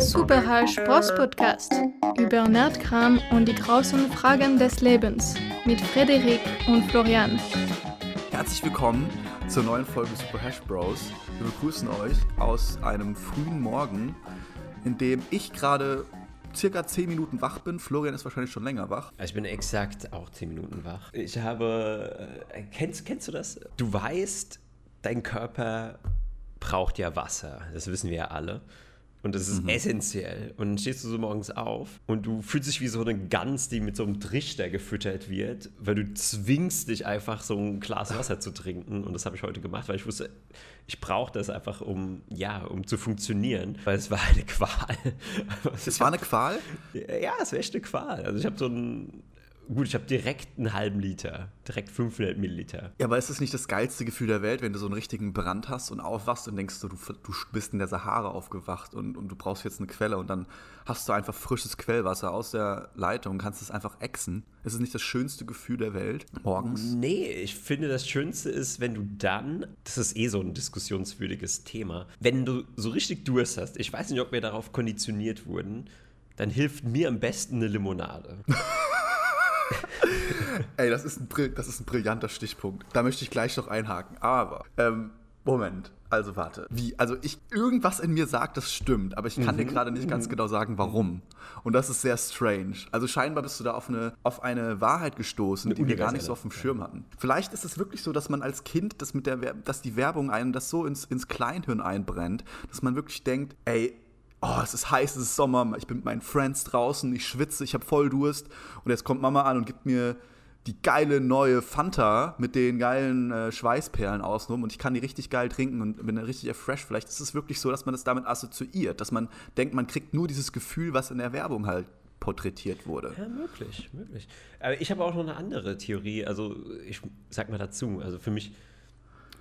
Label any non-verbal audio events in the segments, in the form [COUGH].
Super Spross Podcast über Nerdkram und die großen Fragen des Lebens mit Frederik und Florian. Herzlich willkommen zur neuen Folge Super Hash Bros. Wir begrüßen euch aus einem frühen Morgen, in dem ich gerade circa 10 Minuten wach bin. Florian ist wahrscheinlich schon länger wach. Ich bin exakt auch 10 Minuten wach. Ich habe. Äh, kennst, kennst du das? Du weißt, dein Körper braucht ja Wasser. Das wissen wir ja alle. Und das ist mhm. essentiell. Und dann stehst du so morgens auf und du fühlst dich wie so eine Gans, die mit so einem Trichter gefüttert wird, weil du zwingst dich einfach so ein Glas Wasser zu trinken. Und das habe ich heute gemacht, weil ich wusste, ich brauche das einfach, um, ja, um zu funktionieren, weil es war eine Qual. Es war eine Qual? [LAUGHS] Ja, es war echt eine Qual. Also ich habe so ein Gut, ich habe direkt einen halben Liter, direkt 500 Milliliter. Ja, aber ist das nicht das geilste Gefühl der Welt, wenn du so einen richtigen Brand hast und aufwachst und denkst, du, du bist in der Sahara aufgewacht und, und du brauchst jetzt eine Quelle und dann hast du einfach frisches Quellwasser aus der Leitung und kannst es einfach exen? Ist es nicht das schönste Gefühl der Welt morgens? Nee, ich finde, das Schönste ist, wenn du dann, das ist eh so ein diskussionswürdiges Thema, wenn du so richtig Durst hast, ich weiß nicht, ob wir darauf konditioniert wurden, dann hilft mir am besten eine Limonade. [LAUGHS] Ey, das ist, ein, das ist ein brillanter Stichpunkt. Da möchte ich gleich noch einhaken. Aber, ähm, Moment. Also warte. Wie? Also ich irgendwas in mir sagt, das stimmt, aber ich kann mhm. dir gerade nicht ganz mhm. genau sagen, warum. Und das ist sehr strange. Also scheinbar bist du da auf eine, auf eine Wahrheit gestoßen, die wir gar nicht so auf dem Schirm hatten. Vielleicht ist es wirklich so, dass man als Kind, das mit der, dass die Werbung einen das so ins, ins Kleinhirn einbrennt, dass man wirklich denkt, ey, oh, es ist heiß, es ist Sommer, ich bin mit meinen Friends draußen, ich schwitze, ich habe voll Durst und jetzt kommt Mama an und gibt mir die geile neue Fanta mit den geilen äh, Schweißperlen außenrum und ich kann die richtig geil trinken und bin richtig erfreshed. Vielleicht ist es wirklich so, dass man das damit assoziiert, dass man denkt, man kriegt nur dieses Gefühl, was in der Werbung halt porträtiert wurde. Ja, möglich, möglich. Aber ich habe auch noch eine andere Theorie. Also ich sag mal dazu, also für mich,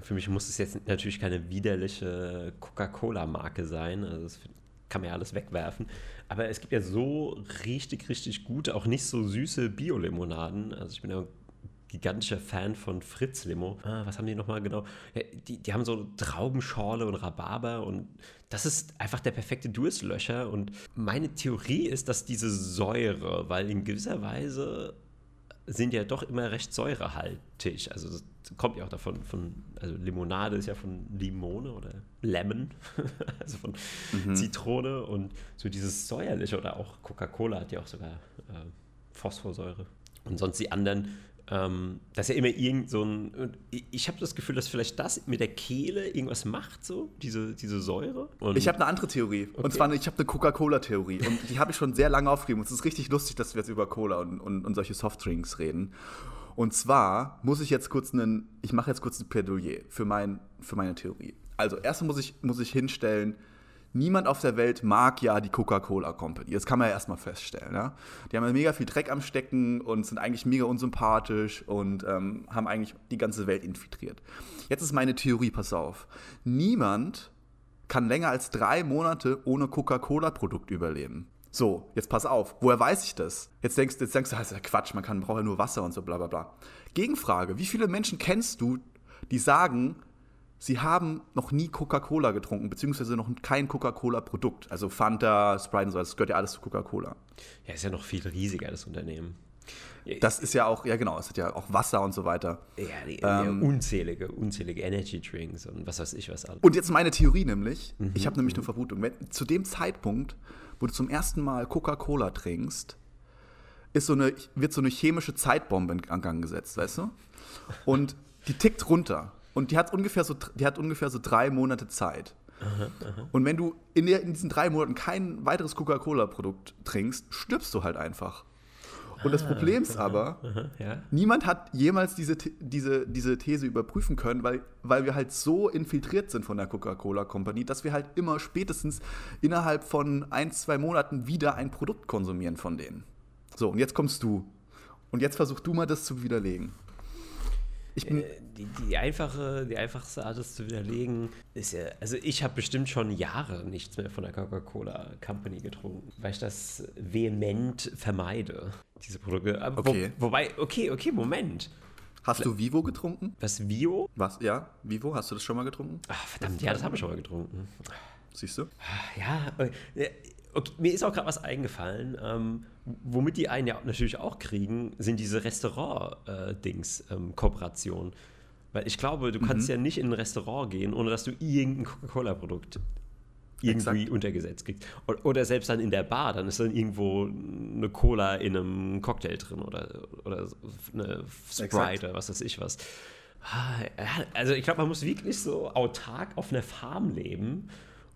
für mich muss es jetzt natürlich keine widerliche Coca-Cola-Marke sein. Also das kann man ja alles wegwerfen. Aber es gibt ja so richtig, richtig gute, auch nicht so süße Bio-Limonaden. Also ich bin ja ein gigantischer Fan von Fritz Limo. Ah, was haben die nochmal genau? Ja, die, die haben so Traubenschorle und Rhabarber und das ist einfach der perfekte Durstlöscher. Und meine Theorie ist, dass diese Säure, weil in gewisser Weise sind ja doch immer recht säurehaltig. Also das kommt ja auch davon, von, also Limonade ist ja von Limone oder Lemon, [LAUGHS] also von mhm. Zitrone und so dieses säuerliche oder auch Coca-Cola hat ja auch sogar äh, Phosphorsäure. Und sonst die anderen ähm, dass ja immer irgend so ein. Ich habe das Gefühl, dass vielleicht das mit der Kehle irgendwas macht, so, diese, diese Säure. Und ich habe eine andere Theorie. Okay. Und zwar, ich habe eine Coca-Cola-Theorie. Und die habe ich schon sehr lange aufgegeben. Und es ist richtig lustig, dass wir jetzt über Cola und, und, und solche Softdrinks reden. Und zwar muss ich jetzt kurz einen. Ich mache jetzt kurz ein Plädoyer für, mein, für meine Theorie. Also, erstmal muss ich, muss ich hinstellen, niemand auf der Welt mag ja die Coca-Cola Company. Das kann man ja erstmal feststellen. Ja? Die haben ja mega viel Dreck am Stecken und sind eigentlich mega unsympathisch und ähm, haben eigentlich die ganze Welt infiltriert. Jetzt ist meine Theorie, pass auf. Niemand kann länger als drei Monate ohne Coca-Cola-Produkt überleben. So, jetzt pass auf. Woher weiß ich das? Jetzt denkst, jetzt denkst du, das ist ja Quatsch, man kann, braucht ja nur Wasser und so bla bla bla. Gegenfrage, wie viele Menschen kennst du, die sagen, sie haben noch nie Coca-Cola getrunken, beziehungsweise noch kein Coca-Cola-Produkt. Also Fanta, Sprite und so, das gehört ja alles zu Coca-Cola. Ja, ist ja noch viel riesiger, das Unternehmen. Das ist ja auch, ja genau, es hat ja auch Wasser und so weiter. Ja, die, ähm, unzählige, unzählige Energy Drinks und was weiß ich was alles. Und jetzt meine Theorie nämlich, mhm. ich habe nämlich eine Vermutung, wenn, zu dem Zeitpunkt, wo du zum ersten Mal Coca-Cola trinkst, ist so eine, wird so eine chemische Zeitbombe in Gang gesetzt, weißt du? Und die tickt runter. Und die hat ungefähr so, die hat ungefähr so drei Monate Zeit. Aha, aha. Und wenn du in, der, in, diesen drei Monaten kein weiteres Coca-Cola-Produkt trinkst, stirbst du halt einfach. Und das ah, Problem ist aber, aha, ja. niemand hat jemals diese, diese, diese These überprüfen können, weil, weil wir halt so infiltriert sind von der Coca-Cola-Company, dass wir halt immer spätestens innerhalb von ein, zwei Monaten wieder ein Produkt konsumieren von denen. So, und jetzt kommst du. Und jetzt versuch du mal das zu widerlegen. Ich bin äh, die, die, einfache, die einfachste Art, das zu widerlegen, ist ja, also ich habe bestimmt schon Jahre nichts mehr von der Coca-Cola Company getrunken, weil ich das vehement vermeide, diese Produkte. Okay. Wo, wobei, okay, okay, Moment. Hast du Vivo getrunken? Was, Vivo? Was, ja, Vivo, hast du das schon mal getrunken? Ach, verdammt, ja, das habe ich schon mal getrunken. Siehst du? Ja, äh, okay, mir ist auch gerade was eingefallen, ähm, womit die einen ja natürlich auch kriegen, sind diese Restaurant-Dings-Kooperationen. Ähm, Weil ich glaube, du kannst mhm. ja nicht in ein Restaurant gehen, ohne dass du irgendein Coca-Cola-Produkt irgendwie Exakt. untergesetzt kriegst. Oder selbst dann in der Bar, dann ist dann irgendwo eine Cola in einem Cocktail drin oder, oder eine Sprite Exakt. oder was weiß ich was. Ah, also ich glaube, man muss wirklich so autark auf einer Farm leben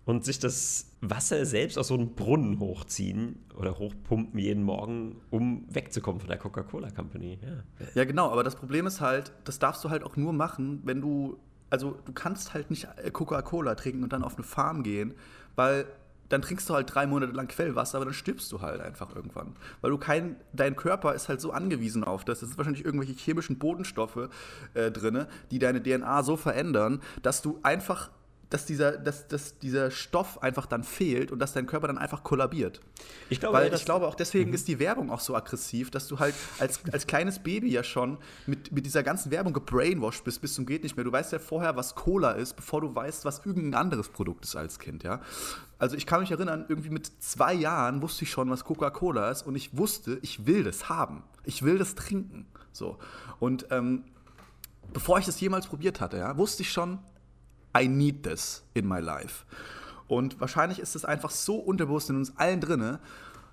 und sich das Wasser selbst aus so einem Brunnen hochziehen oder hochpumpen jeden Morgen, um wegzukommen von der Coca-Cola Company. Ja. ja, genau, aber das Problem ist halt, das darfst du halt auch nur machen, wenn du, also du kannst halt nicht Coca-Cola trinken und dann auf eine Farm gehen, weil dann trinkst du halt drei Monate lang Quellwasser, aber dann stirbst du halt einfach irgendwann. Weil du kein, dein Körper ist halt so angewiesen auf das. Es sind wahrscheinlich irgendwelche chemischen Bodenstoffe äh, drin, die deine DNA so verändern, dass du einfach dass dieser, dass, dass dieser Stoff einfach dann fehlt und dass dein Körper dann einfach kollabiert. Ich glaube, Weil ich glaube auch deswegen mhm. ist die Werbung auch so aggressiv, dass du halt als, [LAUGHS] als kleines Baby ja schon mit, mit dieser ganzen Werbung gebrainwashed bist, bis zum geht nicht mehr. Du weißt ja vorher, was Cola ist, bevor du weißt, was irgendein anderes Produkt ist als Kind, ja. Also ich kann mich erinnern, irgendwie mit zwei Jahren wusste ich schon, was Coca-Cola ist und ich wusste, ich will das haben. Ich will das trinken. So. Und ähm, bevor ich das jemals probiert hatte, ja, wusste ich schon, I need this in my life. Und wahrscheinlich ist es einfach so unterbewusst in uns allen drinne,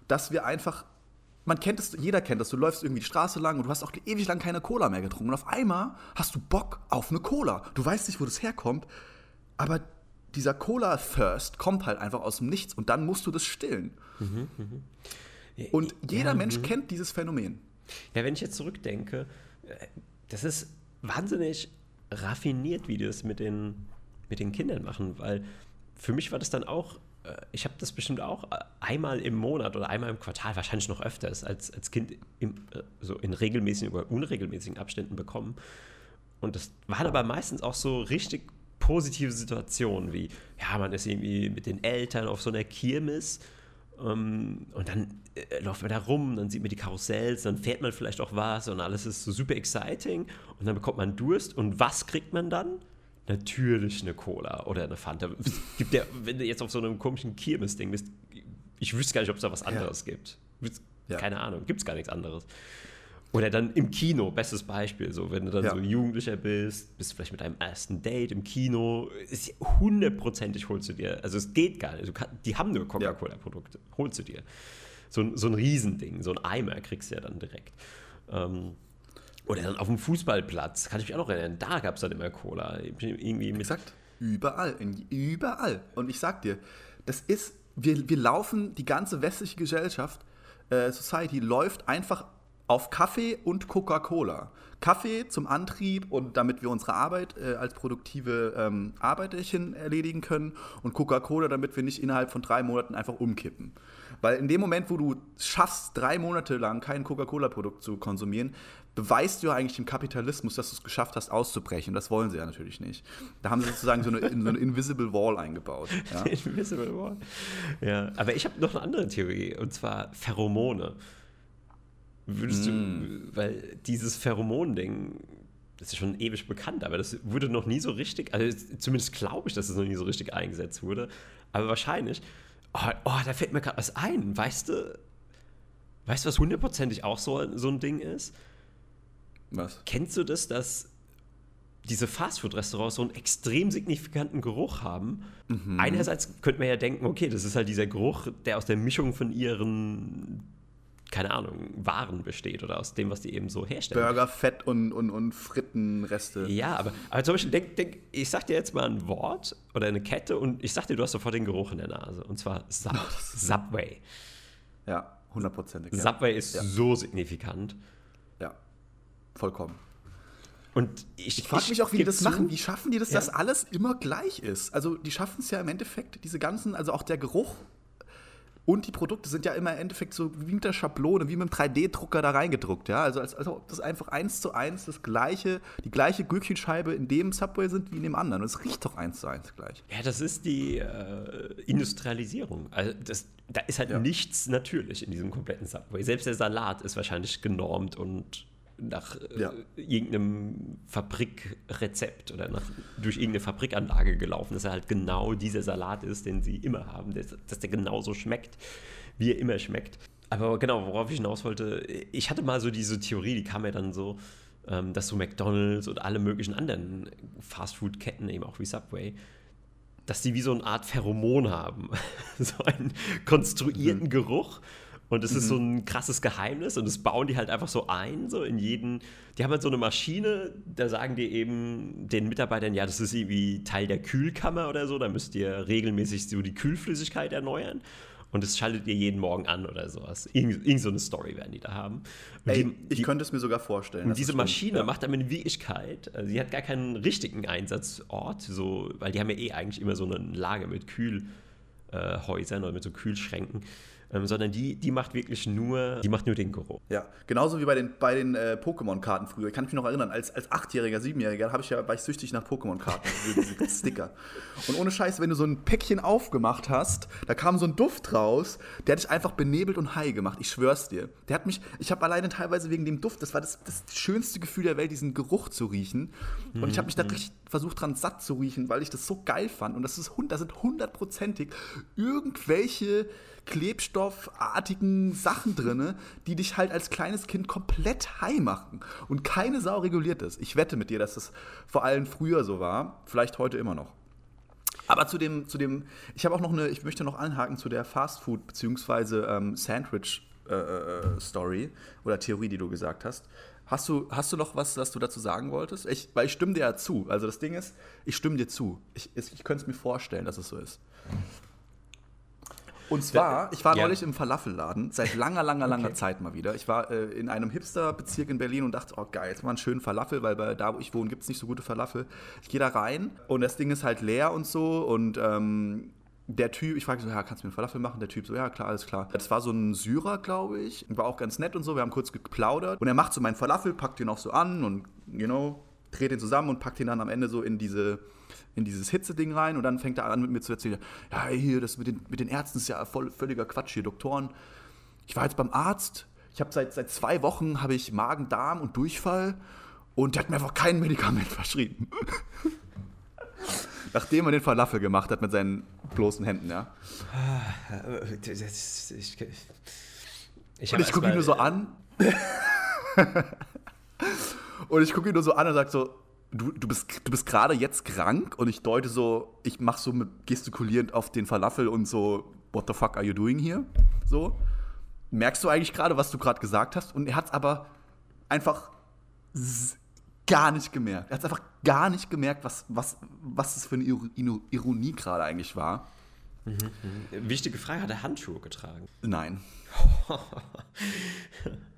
dass wir einfach man kennt es, jeder kennt das. Du läufst irgendwie die Straße lang und du hast auch ewig lang keine Cola mehr getrunken. Und auf einmal hast du Bock auf eine Cola. Du weißt nicht, wo das herkommt, aber dieser Cola-Thirst kommt halt einfach aus dem Nichts und dann musst du das stillen. Mhm, mh. Und jeder ja, Mensch mh. kennt dieses Phänomen. Ja, wenn ich jetzt zurückdenke, äh, das ist wahnsinnig raffiniert, wie das mit den mit den Kindern machen, weil für mich war das dann auch, äh, ich habe das bestimmt auch einmal im Monat oder einmal im Quartal, wahrscheinlich noch öfters, als, als Kind im, äh, so in regelmäßigen oder unregelmäßigen Abständen bekommen. Und das waren aber meistens auch so richtig positive Situationen, wie, ja, man ist irgendwie mit den Eltern auf so einer Kirmes ähm, und dann äh, läuft man da rum, dann sieht man die Karussells, dann fährt man vielleicht auch was und alles ist so super exciting und dann bekommt man Durst und was kriegt man dann? Natürlich eine Cola oder eine Fanta. Gibt ja, wenn du jetzt auf so einem komischen Kirmes-Ding bist, ich wüsste gar nicht, ob es da was anderes ja. gibt. Ja. Keine Ahnung, gibt es gar nichts anderes. Oder dann im Kino, bestes Beispiel, so wenn du dann ja. so Jugendlicher bist, bist vielleicht mit deinem ersten Date im Kino, ist hundertprozentig holst du dir, also es geht gar nicht, kann, die haben nur Coca-Cola-Produkte, holst du dir. So, so ein Riesending, so ein Eimer kriegst du ja dann direkt. Ähm, oder dann auf dem Fußballplatz, kann ich mich auch noch erinnern, da gab es dann immer Cola. Irgendwie mit Exakt. Überall, in, überall. Und ich sag dir, das ist, wir, wir laufen, die ganze westliche Gesellschaft, äh, Society läuft einfach auf Kaffee und Coca-Cola. Kaffee zum Antrieb und damit wir unsere Arbeit äh, als produktive ähm, Arbeiterchen erledigen können und Coca-Cola, damit wir nicht innerhalb von drei Monaten einfach umkippen. Weil in dem Moment, wo du schaffst, drei Monate lang kein Coca-Cola-Produkt zu konsumieren, beweist du ja eigentlich dem Kapitalismus, dass du es geschafft hast, auszubrechen. Das wollen sie ja natürlich nicht. Da haben sie sozusagen so eine, so eine Invisible Wall eingebaut. Ja? [LAUGHS] Invisible Wall. Ja, aber ich habe noch eine andere Theorie, und zwar Pheromone. Würdest mm. du, weil dieses Pheromon-Ding, das ist schon ewig bekannt, aber das wurde noch nie so richtig, also zumindest glaube ich, dass es noch nie so richtig eingesetzt wurde, aber wahrscheinlich, oh, oh da fällt mir gerade was ein, weißt du, weißt du, was hundertprozentig auch so, so ein Ding ist? Was? Kennst du das, dass diese Fastfood-Restaurants so einen extrem signifikanten Geruch haben? Mhm. Einerseits könnte man ja denken, okay, das ist halt dieser Geruch, der aus der Mischung von ihren keine Ahnung, Waren besteht oder aus dem, was die eben so herstellen. Burger, Fett und, und, und Frittenreste. Ja, aber, aber zum Beispiel, denk, denk, ich sag dir jetzt mal ein Wort oder eine Kette und ich sag dir, du hast sofort den Geruch in der Nase. Und zwar Sub [LAUGHS] Subway. Ja, hundertprozentig. Subway ist ja. so signifikant. Vollkommen. Und ich, ich frage mich auch, wie die das zu, machen. Wie schaffen die das, ja. dass alles immer gleich ist? Also, die schaffen es ja im Endeffekt, diese ganzen, also auch der Geruch und die Produkte sind ja immer im Endeffekt so wie mit der Schablone, wie mit einem 3D-Drucker da reingedruckt. Ja? Also, als, als ob das einfach eins zu eins das gleiche, die gleiche Gürkchenscheibe in dem Subway sind wie in dem anderen. Und es riecht doch eins zu eins gleich. Ja, das ist die äh, Industrialisierung. Also, das, da ist halt ja. nichts natürlich in diesem kompletten Subway. Selbst der Salat ist wahrscheinlich genormt und nach ja. äh, irgendeinem Fabrikrezept oder nach, durch irgendeine Fabrikanlage gelaufen, dass er halt genau dieser Salat ist, den sie immer haben, dass, dass der genauso schmeckt, wie er immer schmeckt. Aber genau, worauf ich hinaus wollte, ich hatte mal so diese Theorie, die kam mir dann so, ähm, dass so McDonalds und alle möglichen anderen Fastfood-Ketten, eben auch wie Subway, dass die wie so eine Art Pheromon haben. [LAUGHS] so einen konstruierten mhm. Geruch. Und es mhm. ist so mhm. ein krasses Geheimnis und das bauen die halt einfach so ein, so in jeden. Die haben halt so eine Maschine, da sagen die eben den Mitarbeitern, ja, das ist irgendwie Teil der Kühlkammer oder so, da müsst ihr regelmäßig so die Kühlflüssigkeit erneuern und das schaltet ihr jeden Morgen an oder sowas. Irgend, irgend so eine Story werden die da haben. Ey, die, ich die, könnte es mir sogar vorstellen. Und diese Maschine ja. macht aber in Wirklichkeit, also sie hat gar keinen richtigen Einsatzort, so, weil die haben ja eh eigentlich immer so eine Lage mit Kühlhäusern äh, oder mit so Kühlschränken ähm, sondern die, die macht wirklich nur, die macht nur den Geruch. Ja, genauso wie bei den, bei den äh, Pokémon-Karten früher. Ich kann mich noch erinnern, als, als Achtjähriger, Siebenjähriger ich ja, war ich süchtig nach Pokémon-Karten, [LAUGHS] Sticker. Und ohne Scheiß, wenn du so ein Päckchen aufgemacht hast, da kam so ein Duft raus, der hat dich einfach benebelt und high gemacht. Ich schwör's dir. Der hat mich, ich habe alleine teilweise wegen dem Duft, das war das, das schönste Gefühl der Welt, diesen Geruch zu riechen. Und ich habe mich da mhm. richtig versucht dran satt zu riechen, weil ich das so geil fand. Und das ist, da sind hundertprozentig irgendwelche klebstoffartigen Sachen drin, die dich halt als kleines Kind komplett high machen. Und keine Sau reguliert das. Ich wette mit dir, dass das vor allem früher so war, vielleicht heute immer noch. Aber zu dem, zu dem, ich habe auch noch eine, ich möchte noch anhaken zu der Fastfood- bzw. Ähm, Sandwich-Story äh, äh oder Theorie, die du gesagt hast. Hast du, hast du noch was, was du dazu sagen wolltest? Ich, weil ich stimme dir ja zu. Also das Ding ist, ich stimme dir zu. Ich, ich könnte es mir vorstellen, dass es so ist. Und zwar, ich war ja. neulich im Falafelladen, seit langer, langer, langer okay. Zeit mal wieder. Ich war äh, in einem Hipster-Bezirk in Berlin und dachte, oh geil, jetzt mal einen schönen Falafel, weil bei da, wo ich wohne, gibt es nicht so gute Falafel. Ich gehe da rein und das Ding ist halt leer und so und ähm, der Typ, ich frage so, ja, kannst du mir einen Falafel machen? Der Typ so, ja, klar, alles klar. Das war so ein Syrer, glaube ich. War auch ganz nett und so. Wir haben kurz geplaudert. Und er macht so meinen Falafel, packt ihn auch so an und, you know, dreht ihn zusammen und packt ihn dann am Ende so in diese in dieses Hitzeding rein und dann fängt er an mit mir zu erzählen, ja, hier, das mit den, mit den Ärzten ist ja voll, völliger Quatsch hier, Doktoren. Ich war jetzt beim Arzt, ich habe seit, seit zwei Wochen habe ich Magen, Darm und Durchfall und der hat mir einfach kein Medikament [LAUGHS] verschrieben. Nachdem er den Falafel gemacht hat mit seinen bloßen Händen, ja. Ich, ich, und ich gucke [LAUGHS] ihn nur so an. und ich gucke ihn nur so an und sage so, du, du bist, du bist gerade jetzt krank und ich deute so, ich mache so mit gestikulierend auf den Falafel und so, what the fuck are you doing here? So. Merkst du eigentlich gerade, was du gerade gesagt hast? Und er hat es aber einfach gar nicht gemerkt. Er hat es einfach gar nicht gemerkt, was, was, was es für eine Ironie gerade eigentlich war. Mhm, mhm. Wichtige Frage, hat er Handschuhe getragen? Nein. [LAUGHS]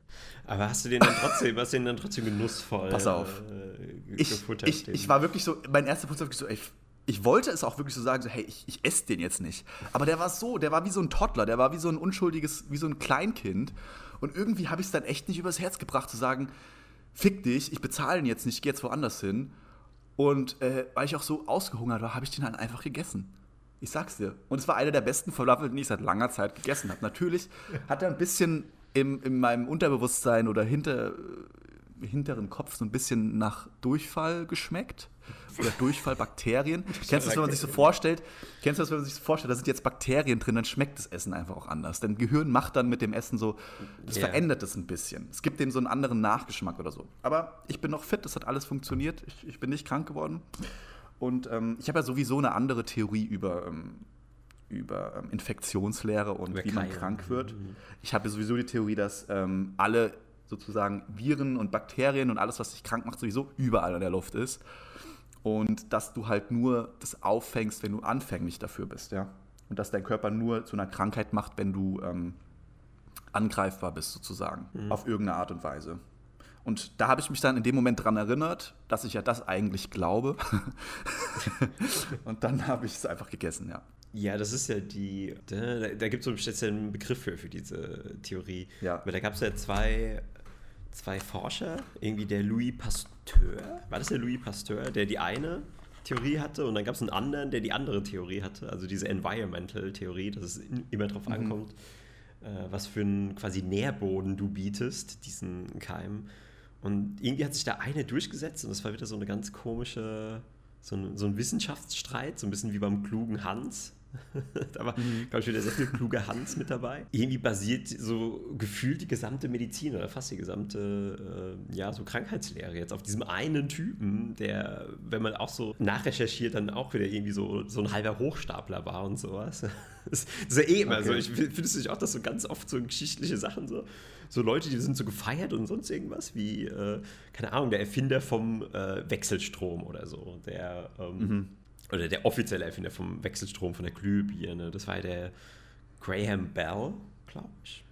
Aber hast du den dann trotzdem, hast du den dann trotzdem genussvoll Pass auf. Äh, ich, gefuttert? Ich, ich, war wirklich so, mein erster Punkt war wirklich so, ey, ich wollte es auch wirklich so sagen, so, hey, ich, ich esse den jetzt nicht. Aber der war so, der war wie so ein Toddler, der war wie so ein unschuldiges, wie so ein Kleinkind. Und irgendwie habe ich es dann echt nicht übers Herz gebracht zu sagen, fick dich, ich bezahle ihn jetzt nicht, ich gehe jetzt woanders hin. Und äh, weil ich auch so ausgehungert war, habe ich den dann einfach gegessen. Ich sag's dir. Und es war einer der besten Falafel, die ich seit langer Zeit gegessen habe. Natürlich hat er ein bisschen im, in meinem Unterbewusstsein oder hinter, hinteren Kopf so ein bisschen nach Durchfall geschmeckt. Oder Durchfallbakterien. [LAUGHS] kennst du das, wenn man sich so vorstellt? Kennst du das, wenn man sich so vorstellt, da sind jetzt Bakterien drin, dann schmeckt das Essen einfach auch anders. Dein Gehirn macht dann mit dem Essen so, das yeah. verändert es ein bisschen. Es gibt dem so einen anderen Nachgeschmack oder so. Aber ich bin noch fit, das hat alles funktioniert. Ich, ich bin nicht krank geworden. Und ähm, ich habe ja sowieso eine andere Theorie über ähm, über ähm, Infektionslehre und über wie man krank wird. Mhm. Ich habe sowieso die Theorie, dass ähm, alle sozusagen Viren und Bakterien und alles, was dich krank macht, sowieso überall in der Luft ist. Und dass du halt nur das auffängst, wenn du anfänglich dafür bist, ja. Und dass dein Körper nur zu einer Krankheit macht, wenn du ähm, angreifbar bist, sozusagen, mhm. auf irgendeine Art und Weise. Und da habe ich mich dann in dem Moment daran erinnert, dass ich ja das eigentlich glaube. [LAUGHS] und dann habe ich es einfach gegessen, ja. Ja, das ist ja die. Da, da gibt es so einen speziellen Begriff für, für diese Theorie. Ja. Aber da gab es ja zwei, zwei Forscher, irgendwie der Louis Pasteur. War das der Louis Pasteur, der die eine Theorie hatte und dann gab es einen anderen, der die andere Theorie hatte, also diese Environmental-Theorie, dass es immer darauf mhm. ankommt, äh, was für einen quasi Nährboden du bietest, diesen Keim. Und irgendwie hat sich da eine durchgesetzt und das war wieder so eine ganz komische, so ein, so ein Wissenschaftsstreit, so ein bisschen wie beim klugen Hans. Da war, mhm. glaube ich, wieder sehr viel kluge Hans mit dabei. Irgendwie basiert so gefühlt die gesamte Medizin oder fast die gesamte äh, ja, so Krankheitslehre jetzt auf diesem einen Typen, der, wenn man auch so nachrecherchiert, dann auch wieder irgendwie so, so ein halber Hochstapler war und sowas. [LAUGHS] Das, ist ja eh immer okay. so. Ich finde es nicht auch, dass so ganz oft so geschichtliche Sachen so, so Leute, die sind so gefeiert und sonst irgendwas, wie, äh, keine Ahnung, der Erfinder vom äh, Wechselstrom oder so, der ähm, mhm oder der offizielle Erfinder vom Wechselstrom, von der Glühbirne, das war der Graham Bell, glaube ich.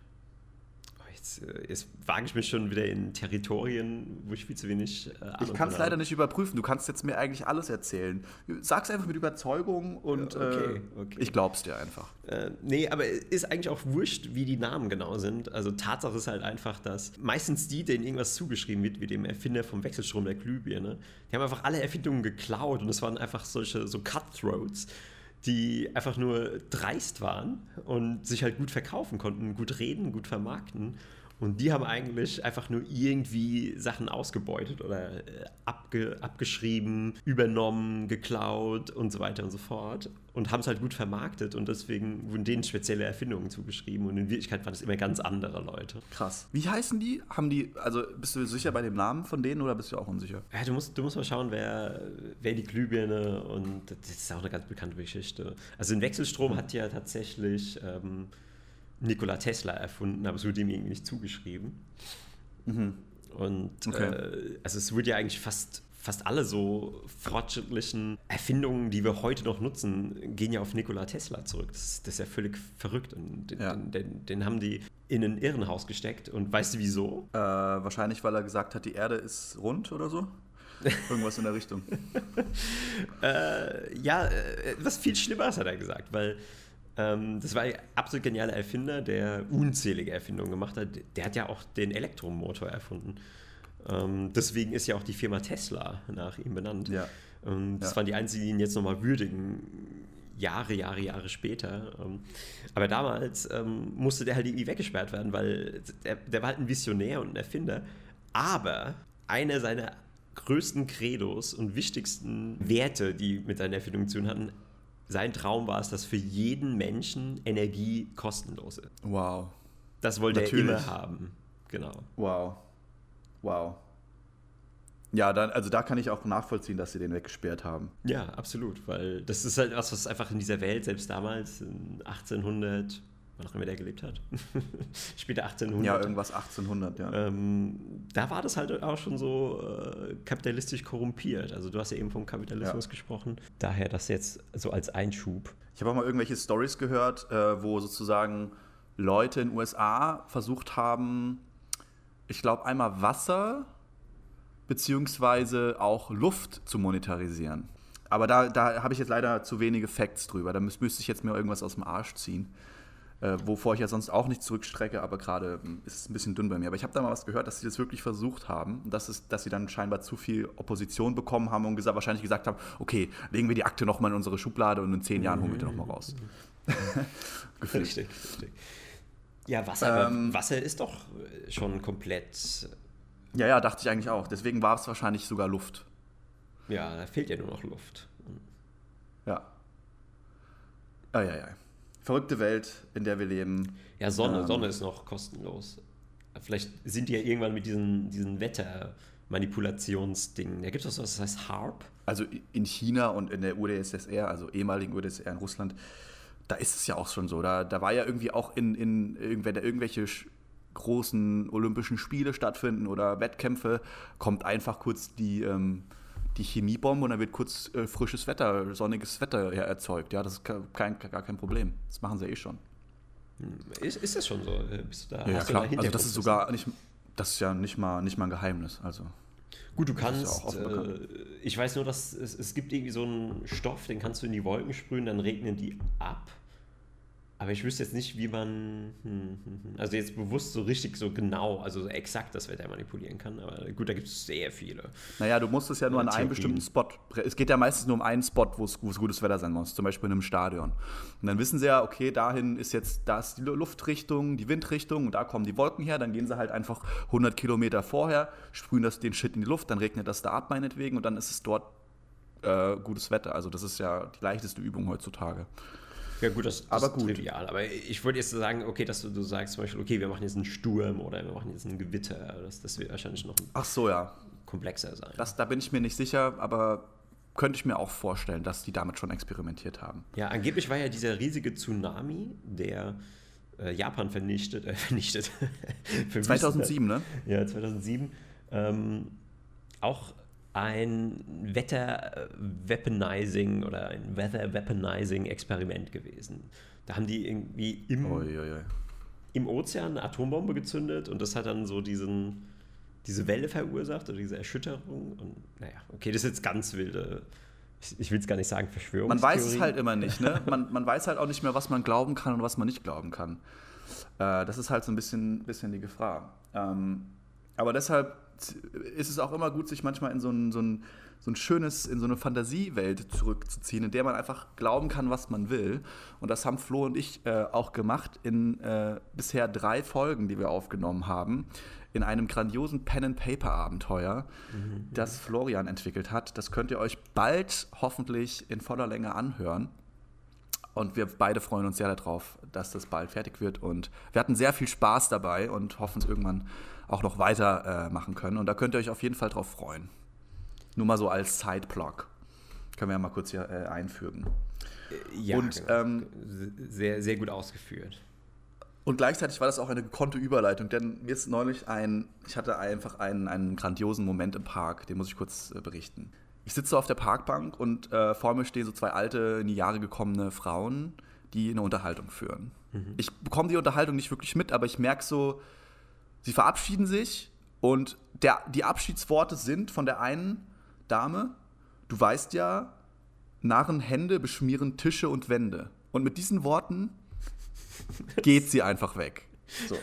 Jetzt, äh, jetzt, wage ich mich schon wieder in Territorien, wo ich viel zu wenig äh, Ich kann es leider nicht überprüfen. Du kannst jetzt mir eigentlich alles erzählen. Sag's einfach mit Überzeugung und okay, äh, okay. ich glaub's dir einfach. Äh, nee, aber ist eigentlich auch wurscht, wie die Namen genau sind. Also Tatsache ist halt einfach, dass meistens die, denen irgendwas zugeschrieben wird, wie dem Erfinder vom Wechselstrom der Glühbirne, die haben einfach alle Erfindungen geklaut und es waren einfach solche so Cutthroats, die einfach nur dreist waren und sich halt gut verkaufen konnten, gut reden, gut vermarkten und die haben eigentlich einfach nur irgendwie Sachen ausgebeutet oder äh, abge, abgeschrieben, übernommen, geklaut und so weiter und so fort. Und haben es halt gut vermarktet und deswegen wurden denen spezielle Erfindungen zugeschrieben. Und in Wirklichkeit waren es immer ganz andere Leute. Krass. Wie heißen die? Haben die, also bist du sicher bei dem Namen von denen oder bist du auch unsicher? Ja, du musst, du musst mal schauen, wer, wer die Glühbirne und das ist auch eine ganz bekannte Geschichte. Also ein Wechselstrom hat ja tatsächlich. Ähm, Nikola Tesla erfunden, aber es wurde ihm irgendwie nicht zugeschrieben. Mhm. Und okay. äh, also es wurde ja eigentlich fast, fast alle so fortschrittlichen Erfindungen, die wir heute noch nutzen, gehen ja auf Nikola Tesla zurück. Das, das ist ja völlig verrückt. Und den, ja. den, den, den, haben die in ein Irrenhaus gesteckt. Und weißt du wieso? Äh, wahrscheinlich, weil er gesagt hat, die Erde ist rund oder so. Irgendwas in der Richtung. [LAUGHS] äh, ja, äh, was viel Schlimmeres hat er gesagt, weil das war ein absolut genialer Erfinder, der unzählige Erfindungen gemacht hat. Der hat ja auch den Elektromotor erfunden. Ähm, deswegen ist ja auch die Firma Tesla nach ihm benannt. Ja. Und das ja. waren die einzigen, die ihn jetzt nochmal würdigen. Jahre, Jahre, Jahre später. Ähm, aber damals ähm, musste der halt irgendwie weggesperrt werden, weil der, der war halt ein Visionär und ein Erfinder. Aber einer seiner größten Credos und wichtigsten Werte, die mit seiner Erfindung zu tun hatten, sein Traum war es, dass für jeden Menschen Energie kostenlos ist. Wow. Das wollte Natürlich. er immer haben. Genau. Wow. Wow. Ja, dann, also da kann ich auch nachvollziehen, dass sie den weggesperrt haben. Ja, absolut, weil das ist halt was, was einfach in dieser Welt, selbst damals, in 1800, wann auch immer der gelebt hat, [LAUGHS] später 1800. Ja, irgendwas 1800, ja. Ähm, da war das halt auch schon so äh, kapitalistisch korrumpiert. Also du hast ja eben vom Kapitalismus ja. gesprochen. Daher das jetzt so als Einschub. Ich habe auch mal irgendwelche Stories gehört, äh, wo sozusagen Leute in den USA versucht haben, ich glaube einmal Wasser beziehungsweise auch Luft zu monetarisieren. Aber da, da habe ich jetzt leider zu wenige Facts drüber. Da müsste ich jetzt mir irgendwas aus dem Arsch ziehen äh, wovor ich ja sonst auch nicht zurückstrecke, aber gerade ähm, ist es ein bisschen dünn bei mir. Aber ich habe da mal was gehört, dass sie das wirklich versucht haben, dass, es, dass sie dann scheinbar zu viel Opposition bekommen haben und gesagt, wahrscheinlich gesagt haben, okay, legen wir die Akte nochmal in unsere Schublade und in zehn Jahren holen wir die nochmal raus. [LAUGHS] richtig, richtig. Ja, Wasser, ähm, Wasser ist doch schon komplett. Ja, ja, dachte ich eigentlich auch. Deswegen war es wahrscheinlich sogar Luft. Ja, da fehlt ja nur noch Luft. Ja. Ah, ja, ja verrückte Welt, in der wir leben. Ja, Sonne, ähm, Sonne ist noch kostenlos. Vielleicht sind die ja irgendwann mit diesen, diesen Wettermanipulationsdingen. Da gibt es was, das heißt HARP. Also in China und in der UdSSR, also ehemaligen UdSSR in Russland, da ist es ja auch schon so. Da, da war ja irgendwie auch in, in irgendwer, irgendwelche großen Olympischen Spiele stattfinden oder Wettkämpfe, kommt einfach kurz die. Ähm, die Chemiebombe und dann wird kurz äh, frisches Wetter, sonniges Wetter erzeugt. Ja, das ist kein, gar kein Problem. Das machen sie eh schon. Hm, ist, ist das schon so? Äh, bist du da, ja, klar. Da also das ist sogar nicht, das ist ja nicht mal, nicht mal ein Geheimnis. Also. Gut, du kannst, ja äh, ich weiß nur, dass es, es gibt irgendwie so einen Stoff, den kannst du in die Wolken sprühen, dann regnen die ab. Aber ich wüsste jetzt nicht, wie man, hm, also jetzt bewusst so richtig, so genau, also so exakt das Wetter manipulieren kann. Aber gut, da gibt es sehr viele. Naja, du musst es ja nur an einem bestimmten Spot. Es geht ja meistens nur um einen Spot, wo es, wo es gutes Wetter sein muss, zum Beispiel in einem Stadion. Und dann wissen sie ja, okay, dahin ist jetzt, da ist die Luftrichtung, die Windrichtung und da kommen die Wolken her. Dann gehen sie halt einfach 100 Kilometer vorher, sprühen das den Shit in die Luft, dann regnet das da ab meinetwegen und dann ist es dort äh, gutes Wetter. Also das ist ja die leichteste Übung heutzutage. Ja, gut, das, das aber ist gut. trivial. Aber ich würde jetzt sagen, okay, dass du, du sagst zum Beispiel, okay, wir machen jetzt einen Sturm oder wir machen jetzt ein Gewitter. Das, das wird wahrscheinlich noch Ach so, ja. komplexer sein. Das, da bin ich mir nicht sicher, aber könnte ich mir auch vorstellen, dass die damit schon experimentiert haben. Ja, angeblich war ja dieser riesige Tsunami, der äh, Japan vernichtet, äh, [LAUGHS] vernichtet. 2007, ne? Ja, 2007. Ähm, auch ein Wetter-Weaponizing oder ein Weather-Weaponizing-Experiment gewesen. Da haben die irgendwie im, oi, oi, oi. im Ozean eine Atombombe gezündet und das hat dann so diesen, diese Welle verursacht oder diese Erschütterung. Und naja, okay, das ist jetzt ganz wilde. Ich, ich will es gar nicht sagen, Verschwörung. Man weiß es halt immer nicht, ne? [LAUGHS] Man, man weiß halt auch nicht mehr, was man glauben kann und was man nicht glauben kann. Äh, das ist halt so ein bisschen, bisschen die Gefahr. Ähm, aber deshalb ist es auch immer gut, sich manchmal in so ein, so ein, so ein schönes, in so eine Fantasiewelt zurückzuziehen, in der man einfach glauben kann, was man will. Und das haben Flo und ich äh, auch gemacht in äh, bisher drei Folgen, die wir aufgenommen haben, in einem grandiosen Pen-and-Paper-Abenteuer, mhm. das Florian entwickelt hat. Das könnt ihr euch bald hoffentlich in voller Länge anhören. Und wir beide freuen uns sehr darauf, dass das bald fertig wird. Und wir hatten sehr viel Spaß dabei und hoffen es irgendwann auch noch weitermachen äh, können. Und da könnt ihr euch auf jeden Fall drauf freuen. Nur mal so als Side-Blog. Können wir ja mal kurz hier äh, einfügen. Äh, ja, und, genau. ähm, sehr, sehr gut ausgeführt. Und gleichzeitig war das auch eine gekonnte Überleitung, denn mir ist neulich ein, ich hatte einfach einen, einen grandiosen Moment im Park, den muss ich kurz äh, berichten. Ich sitze auf der Parkbank und äh, vor mir stehen so zwei alte, in die Jahre gekommene Frauen, die eine Unterhaltung führen. Mhm. Ich bekomme die Unterhaltung nicht wirklich mit, aber ich merke so, Sie verabschieden sich und der, die Abschiedsworte sind von der einen Dame, du weißt ja, Narrenhände beschmieren Tische und Wände. Und mit diesen Worten [LAUGHS] geht sie einfach weg. So.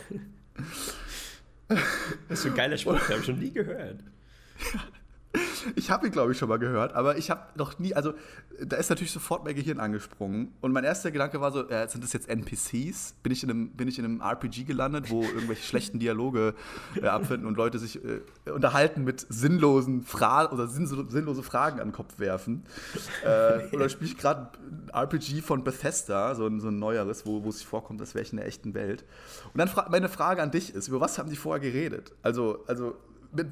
Das ist so ein geiler Spruch, den habe ich schon nie gehört. [LAUGHS] Ich habe ihn, glaube ich, schon mal gehört, aber ich habe noch nie, also da ist natürlich sofort mein Gehirn angesprungen. Und mein erster Gedanke war so, äh, sind das jetzt NPCs? Bin ich in einem, bin ich in einem RPG gelandet, wo irgendwelche schlechten Dialoge äh, abfinden und Leute sich äh, unterhalten mit sinnlosen Fragen oder sinnlose Fragen an den Kopf werfen? Äh, [LAUGHS] oder spiele ich gerade ein RPG von Bethesda, so ein, so ein neueres, wo, wo es sich vorkommt, das wäre ich in der echten Welt. Und dann fra meine Frage an dich ist, über was haben die vorher geredet? Also, also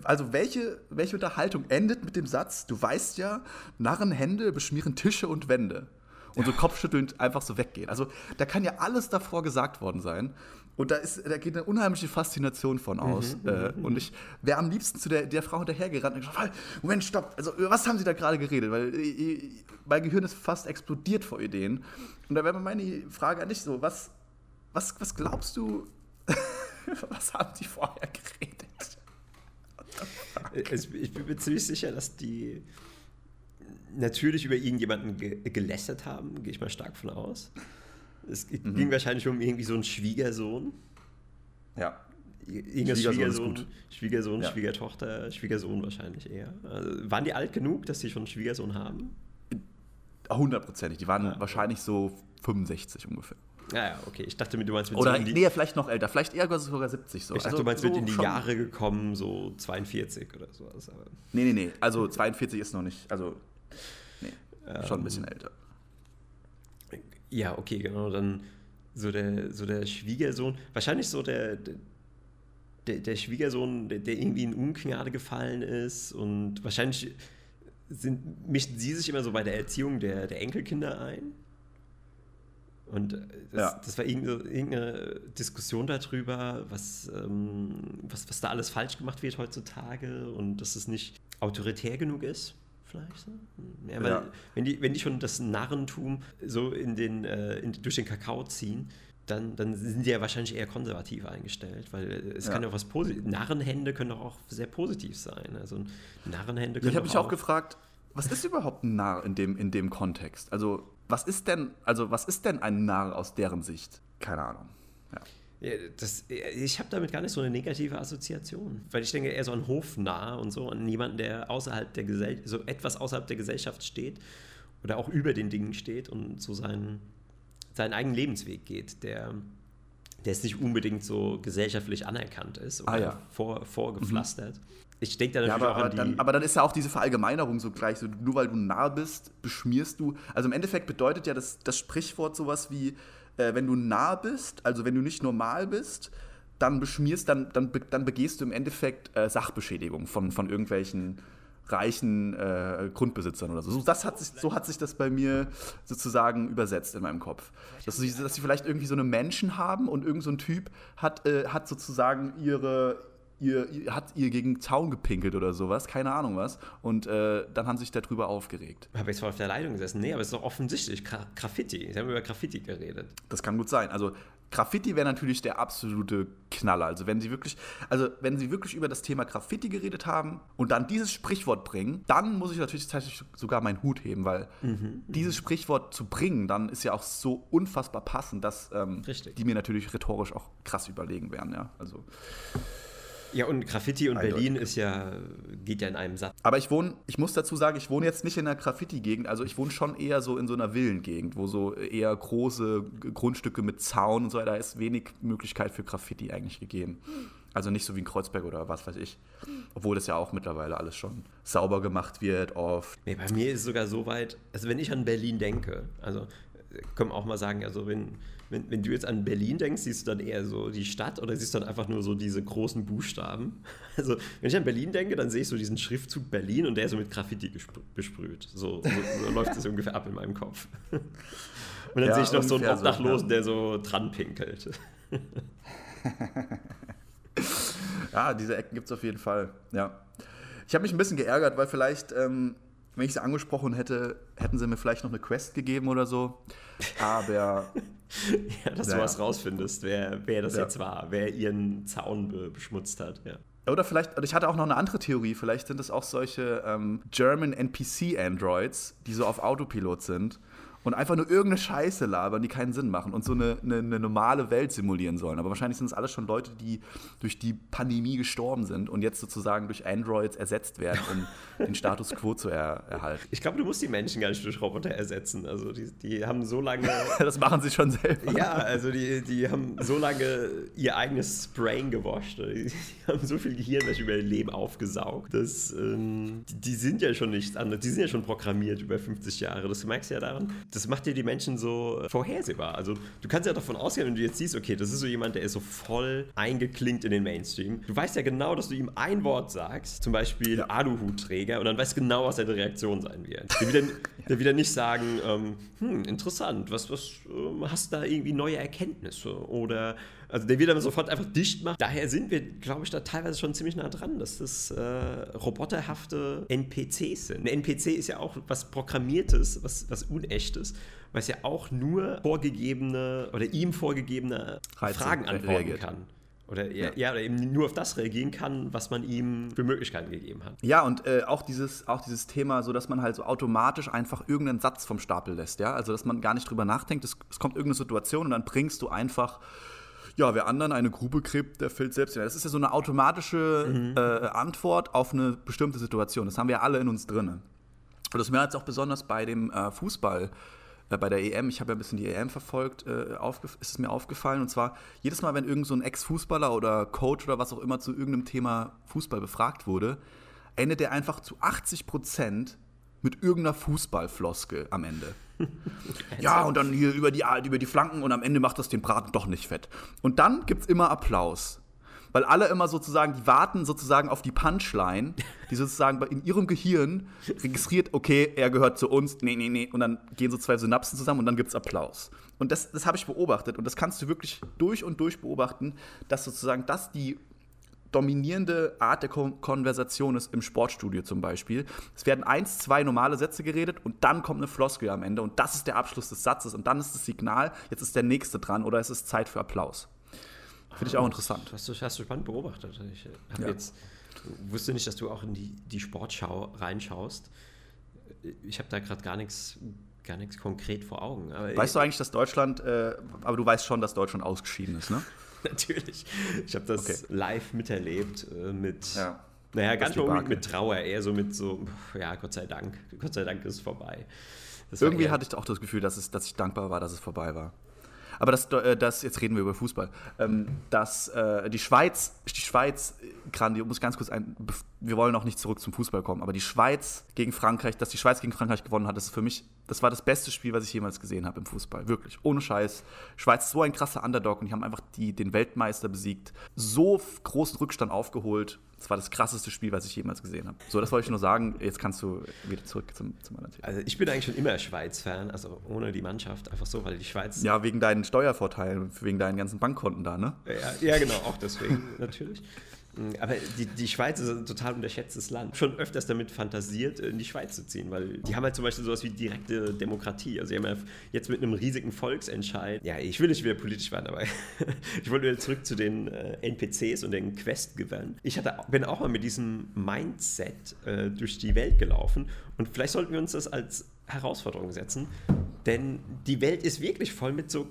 also welche, welche Unterhaltung endet mit dem Satz, du weißt ja, Narrenhände beschmieren Tische und Wände. Und so kopfschüttelnd einfach so weggehen. Also da kann ja alles davor gesagt worden sein. Und da, ist, da geht eine unheimliche Faszination von aus. Mhm, äh, mhm, und ich wäre am liebsten zu der, der Frau hinterhergerannt und gesagt, Moment, stopp, also was haben Sie da gerade geredet? Weil äh, mein Gehirn ist fast explodiert vor Ideen. Und da wäre meine Frage an dich so, was, was, was glaubst du, [LAUGHS] was haben Sie vorher geredet? Ich bin mir ziemlich sicher, dass die natürlich über irgendjemanden ge gelästert haben, gehe ich mal stark von aus. Es mhm. ging wahrscheinlich um irgendwie so einen Schwiegersohn. Ja. Irgendein Schwiegersohn, Schwiegersohn, Schwiegersohn ja. Schwiegertochter, Schwiegersohn wahrscheinlich eher. Also, waren die alt genug, dass sie schon einen Schwiegersohn haben? Hundertprozentig. Die waren ja. wahrscheinlich so 65 ungefähr. Ja, ja, okay. Ich dachte, du meinst mit Oder so die, nee, vielleicht noch älter, vielleicht eher sogar 70 so. Ich dachte, also, du meinst so mit in die Jahre gekommen, so 42 oder sowas. Aber nee, nee, nee. Also 42 ist noch nicht, also nee, ähm, schon ein bisschen älter. Ja, okay, genau. Dann so der, so der Schwiegersohn, wahrscheinlich so der, der, der Schwiegersohn, der, der irgendwie in Ungnade gefallen ist und wahrscheinlich sind, mischen sie sich immer so bei der Erziehung der, der Enkelkinder ein. Und äh, das, ja. das war irgendeine, Diskussion darüber, was, ähm, was, was da alles falsch gemacht wird heutzutage und dass es nicht autoritär genug ist. Vielleicht so. Ja, weil, ja. wenn, die, wenn die schon das Narrentum so in den, äh, in, durch den Kakao ziehen, dann, dann sind die ja wahrscheinlich eher konservativ eingestellt, weil es ja. kann ja was Positives. Narrenhände können doch auch sehr positiv sein. Also Narrenhände können Ich habe mich auch gefragt, was ist überhaupt ein Narr in dem, in dem Kontext? Also was ist denn, also was ist denn ein Narr aus deren Sicht? Keine Ahnung. Ja. Ja, das, ich habe damit gar nicht so eine negative Assoziation, weil ich denke eher so an Hofnarr und so, an jemanden, der außerhalb der Gesellschaft, so etwas außerhalb der Gesellschaft steht oder auch über den Dingen steht und so seinen, seinen eigenen Lebensweg geht, der, der jetzt nicht unbedingt so gesellschaftlich anerkannt ist oder Ah, ja. vor, vorgepflastert. Ich denke da Ja, natürlich aber, auch an die. dann, aber dann ist ja auch diese Verallgemeinerung so gleich. So, nur weil du nah bist, beschmierst du. Also im Endeffekt bedeutet ja das, das Sprichwort sowas wie, äh, wenn du nah bist, also wenn du nicht normal bist, dann beschmierst, dann, dann, dann begehst du im Endeffekt äh, Sachbeschädigung von, von irgendwelchen reichen äh, Grundbesitzern oder so. so, das hat sich, so hat sich das bei mir sozusagen übersetzt in meinem Kopf. Dass sie, dass sie vielleicht irgendwie so eine Menschen haben und irgend so ein Typ hat, äh, hat sozusagen ihre, ihr, ihr, hat ihr gegen Zaun gepinkelt oder sowas, keine Ahnung was. Und äh, dann haben sie sich darüber aufgeregt. habe ich zwar auf der Leitung gesessen, nee, aber es ist doch offensichtlich Gra Graffiti. Sie haben über Graffiti geredet. Das kann gut sein. Also Graffiti wäre natürlich der absolute Knaller. Also wenn sie wirklich, also wenn sie wirklich über das Thema Graffiti geredet haben und dann dieses Sprichwort bringen, dann muss ich natürlich tatsächlich sogar meinen Hut heben, weil dieses Sprichwort zu bringen, dann ist ja auch so unfassbar passend, dass ähm, die mir natürlich rhetorisch auch krass überlegen wären. Ja, also. Ja, und Graffiti und Eindeutig. Berlin ist ja, geht ja in einem Satz. Aber ich wohne, ich muss dazu sagen, ich wohne jetzt nicht in einer Graffiti-Gegend, also ich wohne schon eher so in so einer Villengegend, wo so eher große Grundstücke mit Zaun und so weiter, da ist wenig Möglichkeit für Graffiti eigentlich gegeben. Also nicht so wie in Kreuzberg oder was weiß ich. Obwohl das ja auch mittlerweile alles schon sauber gemacht wird, oft. Nee, bei mir ist es sogar so weit, also wenn ich an Berlin denke, also äh, können wir auch mal sagen, also wenn, wenn, wenn du jetzt an Berlin denkst, siehst du dann eher so die Stadt oder siehst du dann einfach nur so diese großen Buchstaben? [LAUGHS] Also wenn ich an Berlin denke, dann sehe ich so diesen Schriftzug Berlin und der ist so mit Graffiti besprüht. So, so, so läuft das [LAUGHS] ungefähr ab in meinem Kopf. [LAUGHS] Und dann Ja, sehe ich noch so einen ungefähr so, Obdachlosen, ja. der so dran pinkelt. Ja, diese Ecken gibt es auf jeden Fall, ja. Ich habe mich ein bisschen geärgert, weil vielleicht, ähm, wenn ich sie angesprochen hätte, hätten sie mir vielleicht noch eine Quest gegeben oder so. Aber [LAUGHS] Ja, dass Ja, du was rausfindest, wer, wer das Ja. jetzt war, wer ihren Zaun be beschmutzt hat. Ja. Oder vielleicht, ich hatte auch noch eine andere Theorie, vielleicht sind es auch solche ähm, German NPC-Androids, die so auf Autopilot sind und einfach nur irgendeine Scheiße labern, die keinen Sinn machen und so eine, eine, eine normale Welt simulieren sollen. Aber wahrscheinlich sind es alles schon Leute, die durch die Pandemie gestorben sind und jetzt sozusagen durch Androids ersetzt werden, um [LAUGHS] den Status quo zu er erhalten. Ich glaube, du musst die Menschen gar nicht durch Roboter ersetzen. Also die, die haben so lange. [LAUGHS] Das machen sie schon selber. ja, also die, die haben so lange ihr eigenes Brain gewascht. Die, die haben so viel Gehirnwäsche über ihr Leben aufgesaugt. Das, ähm, die, die sind ja schon nichts anderes. Die sind ja schon programmiert über 50 Jahre. Das merkst du ja daran. Das macht dir die Menschen so äh, vorhersehbar. Also du kannst ja davon ausgehen, wenn du jetzt siehst, okay, das ist so jemand, der ist so voll eingeklinkt in den Mainstream. Du weißt ja genau, dass du ihm ein Wort sagst, zum Beispiel Ja. Aluhutträger, und dann weißt du genau, was seine Reaktion sein wird. Der wird dann, [LAUGHS] der dann nicht sagen, ähm, hm, interessant, was, was ähm, hast da irgendwie neue Erkenntnisse? Oder, also der wird dann sofort einfach dicht machen. Daher sind wir, glaube ich, da teilweise schon ziemlich nah dran, dass das äh, roboterhafte NPCs sind. Ein NPC ist ja auch was Programmiertes, was, was Unechtes, was ja auch nur vorgegebene oder ihm vorgegebene Reize Fragen antworten reagiert. kann. Oder, ja. Ja. oder eben nur auf das reagieren kann, was man ihm für Möglichkeiten gegeben hat. Ja, und äh, auch, dieses, auch dieses Thema, so dass man halt so automatisch einfach irgendeinen Satz vom Stapel lässt, ja. Also dass man gar nicht drüber nachdenkt, es, es kommt irgendeine Situation und dann bringst du einfach, ja, wer anderen eine Grube gräbt, der fällt selbst. Das ist ja so eine automatische äh, Antwort auf eine bestimmte Situation. Das haben wir ja alle in uns drin. Und das ist mir jetzt auch besonders bei dem äh, Fußball, äh, bei der EM, ich habe ja ein bisschen die EM verfolgt, äh, ist es mir aufgefallen. Und zwar jedes Mal, wenn irgend so ein Ex-Fußballer oder Coach oder was auch immer zu irgendeinem Thema Fußball befragt wurde, endet er einfach zu 80 Prozent mit irgendeiner Fußballfloskel am Ende. [LAUGHS] ja, und dann hier über die, über die Flanken und am Ende macht das den Braten doch nicht fett. Und dann gibt es immer Applaus. Weil alle immer sozusagen, die warten sozusagen auf die Punchline, die sozusagen in ihrem Gehirn registriert, okay, er gehört zu uns, nee, nee, nee. Und dann gehen so zwei Synapsen zusammen und dann gibt es Applaus. Und das, das habe ich beobachtet und das kannst du wirklich durch und durch beobachten, dass sozusagen das die dominierende Art der Kon Konversation ist im Sportstudio zum Beispiel. Es werden eins, zwei normale Sätze geredet und dann kommt eine Floskel am Ende und das ist der Abschluss des Satzes und dann ist das Signal, jetzt ist der nächste dran oder es ist Zeit für Applaus. Finde ich auch interessant. Hast du, hast du spannend beobachtet. Ich hab Ja. jetzt, wusste nicht, dass du auch in die, die Sportschau reinschaust. Ich habe da gerade gar nichts gar nichts konkret vor Augen. Aber weißt du eigentlich, dass Deutschland, äh, aber du weißt schon, dass Deutschland ausgeschieden ist, ne? [LAUGHS] Natürlich. Ich habe das okay. live miterlebt äh, mit, ja. naja, ganz mit, mit Trauer, eher so mit so, ja, Gott sei Dank, Gott sei Dank ist es vorbei. Das Irgendwie hatte ich auch das Gefühl, dass, es, dass ich dankbar war, dass es vorbei war. Aber das, äh, das jetzt reden wir über Fußball. Ähm, dass äh, die Schweiz, die Schweiz, Grandi, muss ganz kurz ein, wir wollen noch nicht zurück zum Fußball kommen, aber die Schweiz gegen Frankreich, dass die Schweiz gegen Frankreich gewonnen hat, das ist für mich, das war das beste Spiel, was ich jemals gesehen habe im Fußball. Wirklich. Ohne Scheiß. Schweiz ist so ein krasser Underdog und die haben einfach die, den Weltmeister besiegt, so großen Rückstand aufgeholt. Das war das krasseste Spiel, was ich jemals gesehen habe. So, das wollte ich nur sagen. Jetzt kannst du wieder zurück zum, zum anderen Thema. Also ich bin eigentlich schon immer Schweiz-Fan, also ohne die Mannschaft, einfach so, weil die Schweiz. Ja, wegen deinen Steuervorteilen, wegen deinen ganzen Bankkonten da, ne? Ja, ja genau, auch deswegen [LAUGHS] natürlich. Mm, aber die, die Schweiz ist ein total unterschätztes Land. Schon öfters damit fantasiert, in die Schweiz zu ziehen, weil die haben halt zum Beispiel sowas wie direkte Demokratie. Also, sie haben ja jetzt mit einem riesigen Volksentscheid. Ja, ich will nicht wieder politisch werden, aber [LAUGHS] ich wollte wieder zurück zu den äh, NPCs und den Questgewern. Ich hatte, bin auch mal mit diesem Mindset äh, durch die Welt gelaufen und vielleicht sollten wir uns das als Herausforderung setzen, denn die Welt ist wirklich voll mit so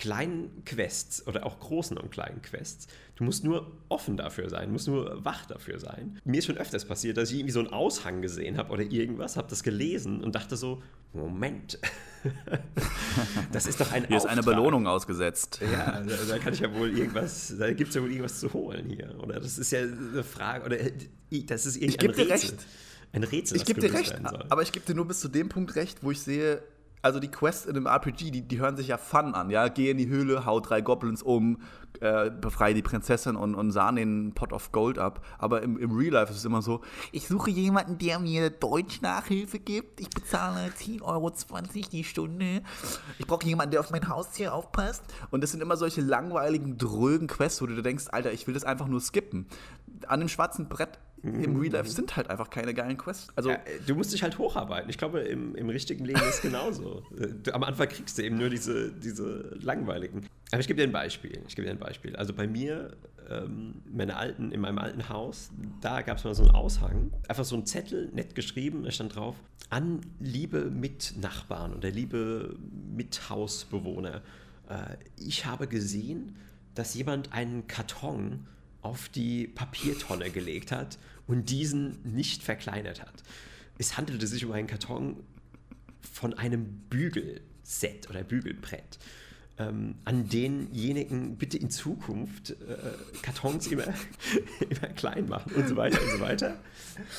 kleinen Quests oder auch großen und kleinen Quests. Du musst nur offen dafür sein, musst nur wach dafür sein. Mir ist schon öfters passiert, dass ich irgendwie so einen Aushang gesehen habe oder irgendwas, habe das gelesen und dachte so, Moment, [LAUGHS] das ist doch ein Hier Auftrag. ist eine Belohnung ausgesetzt. Ja, [LAUGHS] da, da kann ich ja wohl irgendwas, da gibt es ja wohl irgendwas zu holen hier. Oder das ist ja eine Frage, oder das ist irgendwie ein Rätsel. Recht. Ein Rätsel, ich gebe dir recht, aber ich gebe dir nur bis zu dem Punkt recht, wo ich sehe, also die Quests in einem RPG, die, die hören sich ja fun an, ja. Geh in die Höhle, hau drei Goblins um, äh, befreie die Prinzessin und, und sah den Pot of Gold ab. Aber im, im Real Life ist es immer so, ich suche jemanden, der mir Deutsch-Nachhilfe gibt. Ich bezahle 10,20 Euro die Stunde. Ich brauche jemanden, der auf mein Haustier aufpasst. Und das sind immer solche langweiligen, drögen Quests, wo du denkst, Alter, ich will das einfach nur skippen. An dem schwarzen Brett im Real Life sind halt einfach keine geilen Quests. Also, ja, du musst dich halt hocharbeiten. Ich glaube, im, im richtigen Leben ist es genauso. [LAUGHS] du, am Anfang kriegst du eben nur diese, diese langweiligen. Aber ich gebe dir ein Beispiel. Ich gebe dir ein Beispiel. Also bei mir, ähm, meine alten, in meinem alten Haus, da gab es mal so einen Aushang. Einfach so ein Zettel, nett geschrieben, da stand drauf, an liebe Mitnachbarn oder liebe Mithausbewohner. Äh, ich habe gesehen, dass jemand einen Karton auf die Papiertonne gelegt hat und diesen nicht verkleinert hat. Es handelte sich um einen Karton von einem Bügelset oder Bügelbrett. Ähm, an denjenigen bitte in Zukunft äh, Kartons immer, [LAUGHS] immer klein machen und so weiter und so weiter.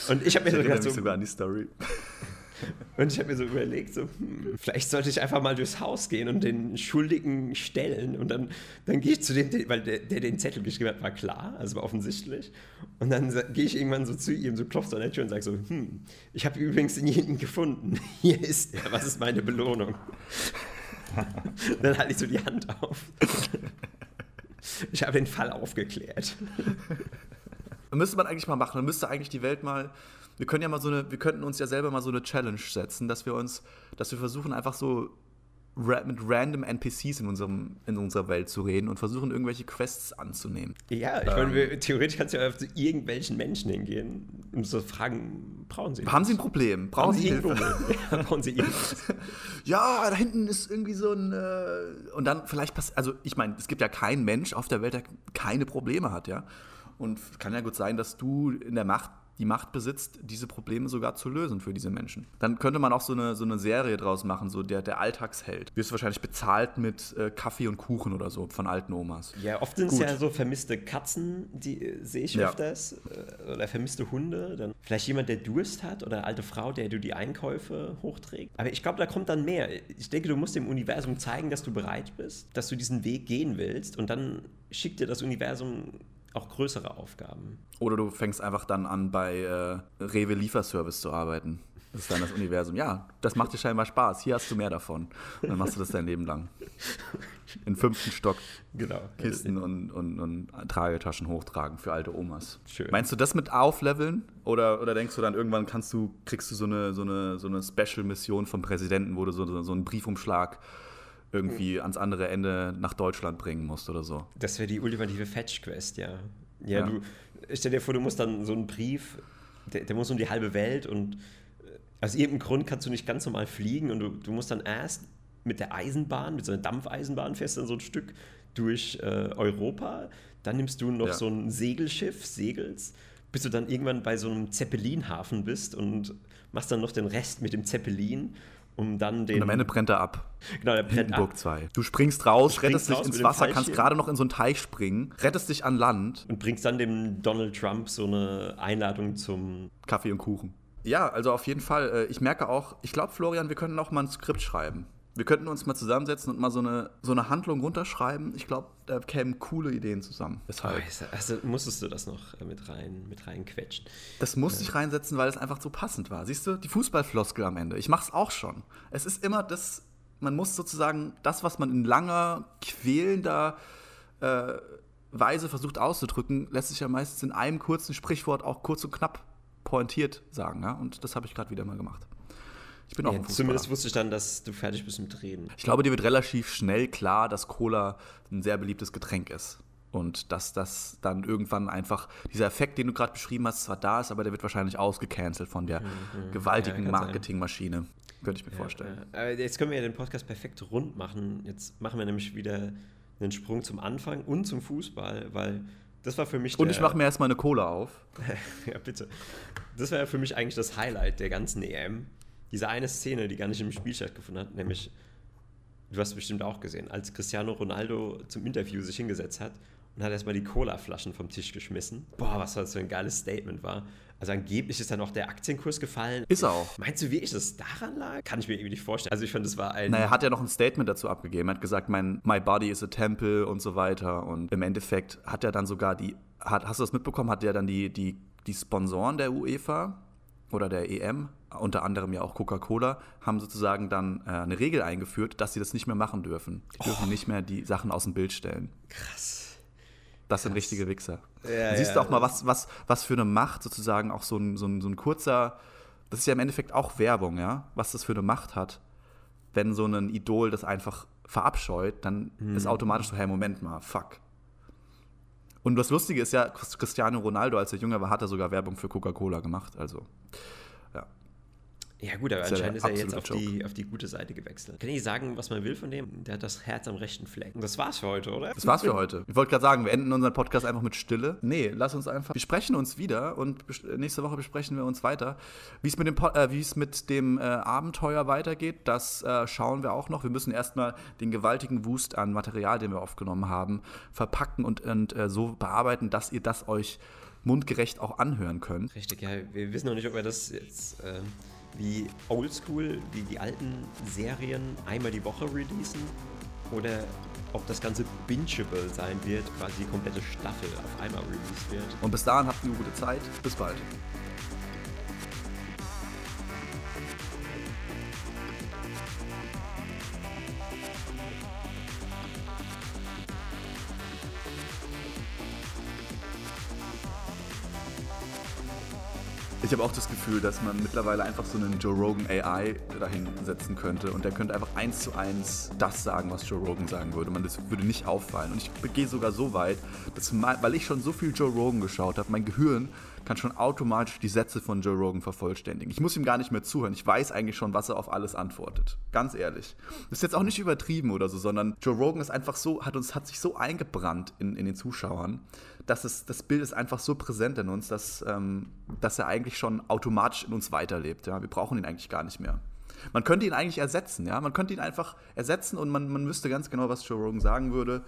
Und ich habe mir so gedacht, so, sogar an die Story. Und ich habe mir so überlegt, so, hm, vielleicht sollte ich einfach mal durchs Haus gehen und den Schuldigen stellen. Und dann, dann gehe ich zu dem, weil der, der den Zettel geschrieben hat, war klar, also war offensichtlich. Und dann gehe ich irgendwann so zu ihm, so klopft an der Tür und sage so, hm, ich habe übrigens denjenigen gefunden. [LAUGHS] Hier ist er, was ist meine Belohnung? [LAUGHS] dann halte ich so die Hand auf. Ich habe den Fall aufgeklärt. [LAUGHS] Müsste man eigentlich mal machen. Man müsste eigentlich die Welt mal wir können ja mal so eine, wir könnten uns ja selber mal so eine Challenge setzen, dass wir uns, dass wir versuchen einfach so mit random NPCs in, unserem, in unserer Welt zu reden und versuchen, irgendwelche Quests anzunehmen. Ja, ich ähm, meine, theoretisch kannst du ja zu irgendwelchen Menschen hingehen und so fragen, brauchen sie Haben sie ein Problem? Brauchen, brauchen sie Hilfe? [LAUGHS] ja, brauchen sie irgendwas? [LAUGHS] ja, da hinten ist irgendwie so ein äh, und dann vielleicht passiert, also ich meine, es gibt ja keinen Mensch auf der Welt, der keine Probleme hat, ja. Und kann ja gut sein, dass du in der Macht die Macht besitzt, diese Probleme sogar zu lösen für diese Menschen. Dann könnte man auch so eine, so eine Serie draus machen, so der, der Alltagsheld. Wirst du wahrscheinlich bezahlt mit äh, Kaffee und Kuchen oder so von alten Omas. Ja, oft sind es ja so vermisste Katzen, die äh, sehe ich ja. öfters. Äh, oder vermisste Hunde. Dann vielleicht jemand, der Durst hat oder eine alte Frau, der du die Einkäufe hochträgt. Aber ich glaube, da kommt dann mehr. Ich denke, du musst dem Universum zeigen, dass du bereit bist, dass du diesen Weg gehen willst und dann schickt dir das Universum auch größere Aufgaben. Oder du fängst einfach dann an, bei äh, Rewe Lieferservice zu arbeiten. Das ist dann das Universum. Ja, das macht dir scheinbar Spaß. Hier hast du mehr davon. Und dann machst du das dein Leben lang. In fünften Stock. Genau. Kisten und, und, und Tragetaschen hochtragen für alte Omas. Schön. Meinst du das mit aufleveln? Oder, oder denkst du dann irgendwann kannst du, kriegst du so eine, so eine, so eine Special-Mission vom Präsidenten, wo du so, so einen Briefumschlag irgendwie ans andere Ende nach Deutschland bringen musst oder so. Das wäre die ultimative Fetch-Quest, ja. ja. Ja, du stell dir vor, du musst dann so einen Brief, der, der muss um die halbe Welt und Aus irgendeinem Grund kannst du nicht ganz normal fliegen und du, du musst dann erst mit der Eisenbahn, mit so einer Dampfeisenbahn fährst dann so ein Stück durch äh, Europa. Dann nimmst du noch Ja. so ein Segelschiff, segelst, bis du dann irgendwann bei so einem Zeppelinhafen bist und machst dann noch den Rest mit dem Zeppelin, um dann den. Und am Ende brennt er ab. genau, der brennt Hindenburg ab 2. Du springst raus, Du springst rettest dich raus ins mit dem Wasser, kannst gerade noch in so einen Teich springen, rettest dich an Land. und bringst dann dem Donald Trump so eine Einladung zum. Kaffee und Kuchen. Ja, also auf jeden Fall. äh, Ich merke auch, ich glaube, Florian, wir könnten auch mal ein Skript schreiben. Wir könnten uns mal zusammensetzen und mal so eine, so eine Handlung runterschreiben. Ich glaube, da kämen coole Ideen zusammen. Deshalb. Also musstest du das noch äh, mit rein, mit reinquetschen. Das musste ich reinsetzen, weil es einfach so passend war. Siehst du, die Fußballfloskel am Ende. Ich mache es auch schon. Es ist immer das, man muss sozusagen das, was man in langer, quälender äh, Weise versucht auszudrücken, lässt sich ja meistens in einem kurzen Sprichwort auch kurz und knapp pointiert sagen. Ja? Und das habe ich gerade wieder mal gemacht. Ich bin auch Ja, zumindest wusste ich dann, dass du fertig bist mit Reden. Ich glaube, dir wird relativ schnell klar, dass Cola ein sehr beliebtes Getränk ist. Und dass das dann irgendwann einfach, dieser Effekt, den du gerade beschrieben hast, zwar da ist, aber der wird wahrscheinlich ausgecancelt von der gewaltigen Ja. Marketingmaschine. Könnte ich mir vorstellen. Ja, aber jetzt können wir ja den Podcast perfekt rund machen. Jetzt machen wir nämlich wieder einen Sprung zum Anfang und zum Fußball, weil das war für mich Und der, ich mache mir erstmal eine Cola auf. [LAUGHS] ja, bitte. Das war ja für mich eigentlich das Highlight der ganzen EM. Diese eine Szene, die gar nicht im Spiel stattgefunden hat, nämlich, du hast es bestimmt auch gesehen, als Cristiano Ronaldo zum Interview sich hingesetzt hat und hat erstmal die Cola-Flaschen vom Tisch geschmissen. Boah, was das für ein geiles Statement war. Also angeblich ist dann auch der Aktienkurs gefallen. Ist er auch. Meinst du wirklich, dass es daran lag? Kann ich mir irgendwie nicht vorstellen. Also ich fand, das war ein... Naja, er hat ja noch ein Statement dazu abgegeben. Er hat gesagt, mein My Body is a Temple und so weiter. Und im Endeffekt hat er dann sogar die, hat, hast du das mitbekommen, hat er dann die, die, die Sponsoren der UEFA oder der EM, unter anderem ja auch Coca-Cola, haben sozusagen dann äh, eine Regel eingeführt, dass sie das nicht mehr machen dürfen. Die dürfen nicht mehr die Sachen aus dem Bild stellen. krass. Das sind richtige Wichser. Ja, Siehst ja, du auch mal, was, was, was für eine Macht sozusagen auch so ein, so, ein, so ein kurzer, das ist ja im Endeffekt auch Werbung, ja, was das für eine Macht hat, wenn so ein Idol das einfach verabscheut, dann ist automatisch so, hey, Moment mal, fuck. Und das Lustige ist ja, Cristiano Ronaldo, als er jünger war, hat er sogar Werbung für Coca-Cola gemacht, also Ja gut, aber anscheinend ist er jetzt auf die, auf die gute Seite gewechselt. Kann ich sagen, was man will von dem? Der hat das Herz am rechten Fleck. Und das war's für heute, oder? Das war's für heute. Ich wollte gerade sagen, wir enden unseren Podcast einfach mit Stille. Nee, lass uns einfach. Wir sprechen uns wieder und nächste Woche besprechen wir uns weiter. Wie es mit dem, äh, mit dem äh, Abenteuer weitergeht, das äh, schauen wir auch noch. Wir müssen erstmal den gewaltigen Wust an Material, den wir aufgenommen haben, verpacken und, und äh, so bearbeiten, dass ihr das euch mundgerecht auch anhören könnt. Richtig, ja. Wir wissen noch nicht, ob wir das jetzt ähm, wie oldschool, wie die alten Serien einmal die Woche releasen oder ob das Ganze bingeable sein wird, quasi die komplette Staffel auf einmal released wird. Und bis dahin habt eine gute Zeit. Bis bald. Ich habe auch das Gefühl, dass man mittlerweile einfach so einen Joe Rogan AI dahin setzen könnte und der könnte einfach eins zu eins das sagen, was Joe Rogan sagen würde. Man das würde nicht auffallen. Und ich gehe sogar so weit, dass mein, weil ich schon so viel Joe Rogan geschaut habe, mein Gehirn kann schon automatisch die Sätze von Joe Rogan vervollständigen. Ich muss ihm gar nicht mehr zuhören. Ich weiß eigentlich schon, was er auf alles antwortet. Ganz ehrlich. Das ist jetzt auch nicht übertrieben oder so, sondern Joe Rogan ist einfach so, hat uns, hat sich so eingebrannt in, in den Zuschauern, dass es, das Bild ist einfach so präsent in uns, dass, ähm, dass er eigentlich schon automatisch in uns weiterlebt. Ja? Wir brauchen ihn eigentlich gar nicht mehr. Man könnte ihn eigentlich ersetzen, ja. Man könnte ihn einfach ersetzen und man, man wüsste ganz genau, was Joe Rogan sagen würde.